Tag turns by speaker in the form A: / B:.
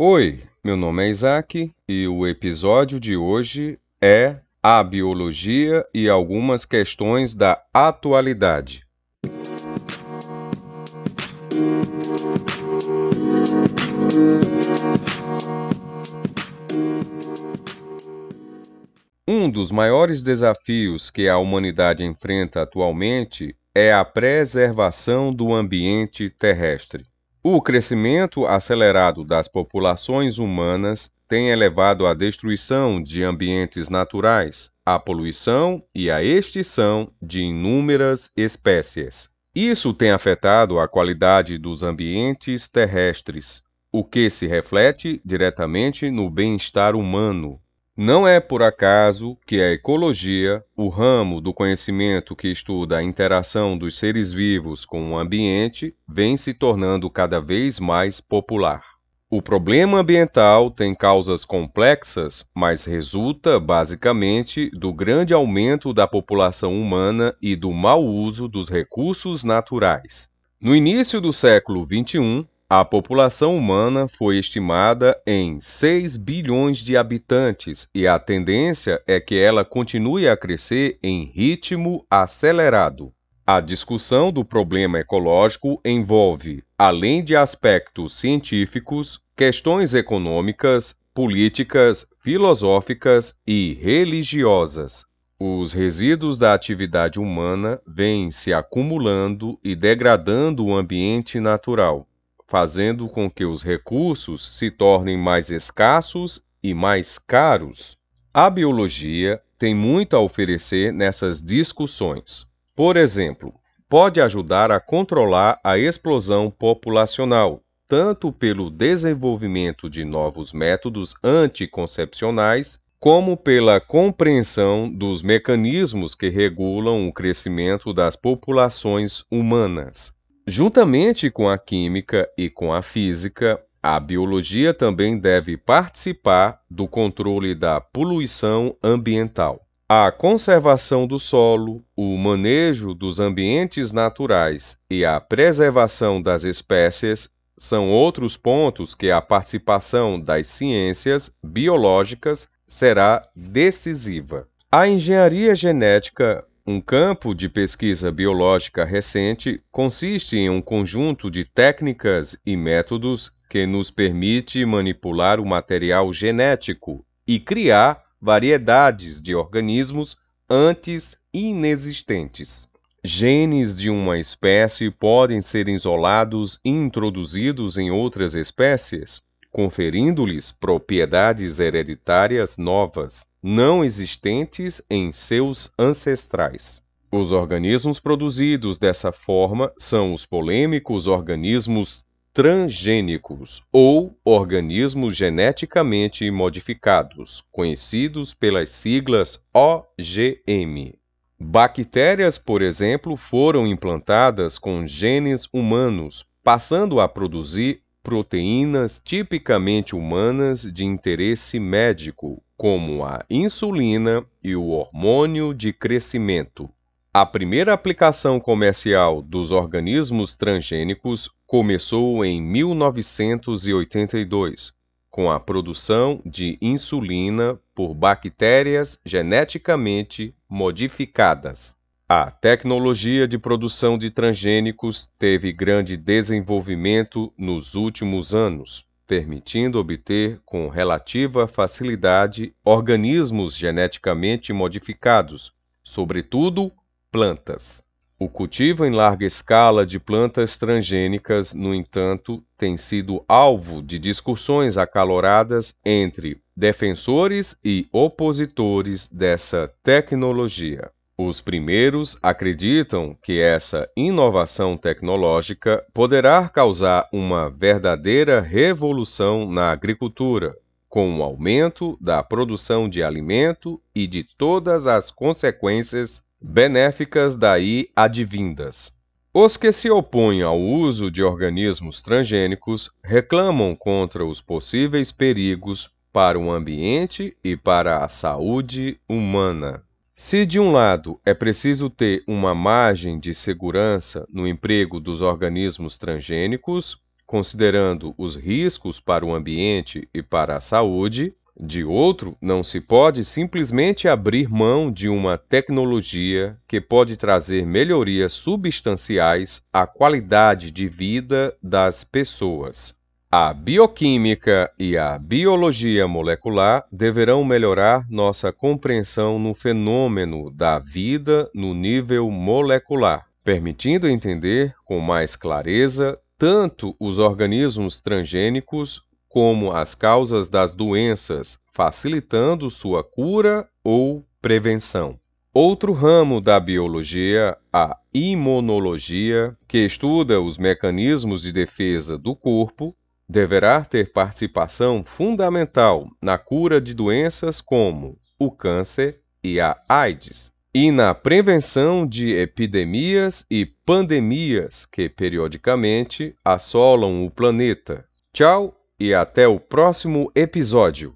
A: Oi, meu nome é Isaac e o episódio de hoje é A Biologia e algumas questões da atualidade. Um dos maiores desafios que a humanidade enfrenta atualmente é a preservação do ambiente terrestre. O crescimento acelerado das populações humanas tem elevado a destruição de ambientes naturais, a poluição e a extinção de inúmeras espécies. Isso tem afetado a qualidade dos ambientes terrestres, o que se reflete diretamente no bem-estar humano, não é por acaso que a ecologia, o ramo do conhecimento que estuda a interação dos seres vivos com o ambiente, vem se tornando cada vez mais popular. O problema ambiental tem causas complexas, mas resulta basicamente do grande aumento da população humana e do mau uso dos recursos naturais. No início do século XXI, a população humana foi estimada em 6 bilhões de habitantes e a tendência é que ela continue a crescer em ritmo acelerado. A discussão do problema ecológico envolve, além de aspectos científicos, questões econômicas, políticas, filosóficas e religiosas. Os resíduos da atividade humana vêm se acumulando e degradando o ambiente natural fazendo com que os recursos se tornem mais escassos e mais caros. A biologia tem muito a oferecer nessas discussões. Por exemplo, pode ajudar a controlar a explosão populacional, tanto pelo desenvolvimento de novos métodos anticoncepcionais, como pela compreensão dos mecanismos que regulam o crescimento das populações humanas. Juntamente com a química e com a física, a biologia também deve participar do controle da poluição ambiental. A conservação do solo, o manejo dos ambientes naturais e a preservação das espécies são outros pontos que a participação das ciências biológicas será decisiva. A engenharia genética um campo de pesquisa biológica recente consiste em um conjunto de técnicas e métodos que nos permite manipular o material genético e criar variedades de organismos antes inexistentes. Genes de uma espécie podem ser isolados e introduzidos em outras espécies, conferindo-lhes propriedades hereditárias novas não existentes em seus ancestrais. Os organismos produzidos dessa forma são os polêmicos organismos transgênicos ou organismos geneticamente modificados, conhecidos pelas siglas OGM. Bactérias, por exemplo, foram implantadas com genes humanos, passando a produzir proteínas tipicamente humanas de interesse médico, como a insulina e o hormônio de crescimento. A primeira aplicação comercial dos organismos transgênicos começou em 1982, com a produção de insulina por bactérias geneticamente modificadas. A tecnologia de produção de transgênicos teve grande desenvolvimento nos últimos anos permitindo obter com relativa facilidade organismos geneticamente modificados, sobretudo plantas. O cultivo em larga escala de plantas transgênicas, no entanto, tem sido alvo de discussões acaloradas entre defensores e opositores dessa tecnologia. Os primeiros acreditam que essa inovação tecnológica poderá causar uma verdadeira revolução na agricultura, com o aumento da produção de alimento e de todas as consequências benéficas daí advindas. Os que se opõem ao uso de organismos transgênicos reclamam contra os possíveis perigos para o ambiente e para a saúde humana. Se, de um lado, é preciso ter uma margem de segurança no emprego dos organismos transgênicos, considerando os riscos para o ambiente e para a saúde, de outro, não se pode simplesmente abrir mão de uma tecnologia que pode trazer melhorias substanciais à qualidade de vida das pessoas. A bioquímica e a biologia molecular deverão melhorar nossa compreensão no fenômeno da vida no nível molecular, permitindo entender com mais clareza tanto os organismos transgênicos como as causas das doenças, facilitando sua cura ou prevenção. Outro ramo da biologia, a imunologia, que estuda os mecanismos de defesa do corpo, deverá ter participação fundamental na cura de doenças como o câncer e a AIDS, e na prevenção de epidemias e pandemias que periodicamente assolam o planeta. Tchau e até o próximo episódio.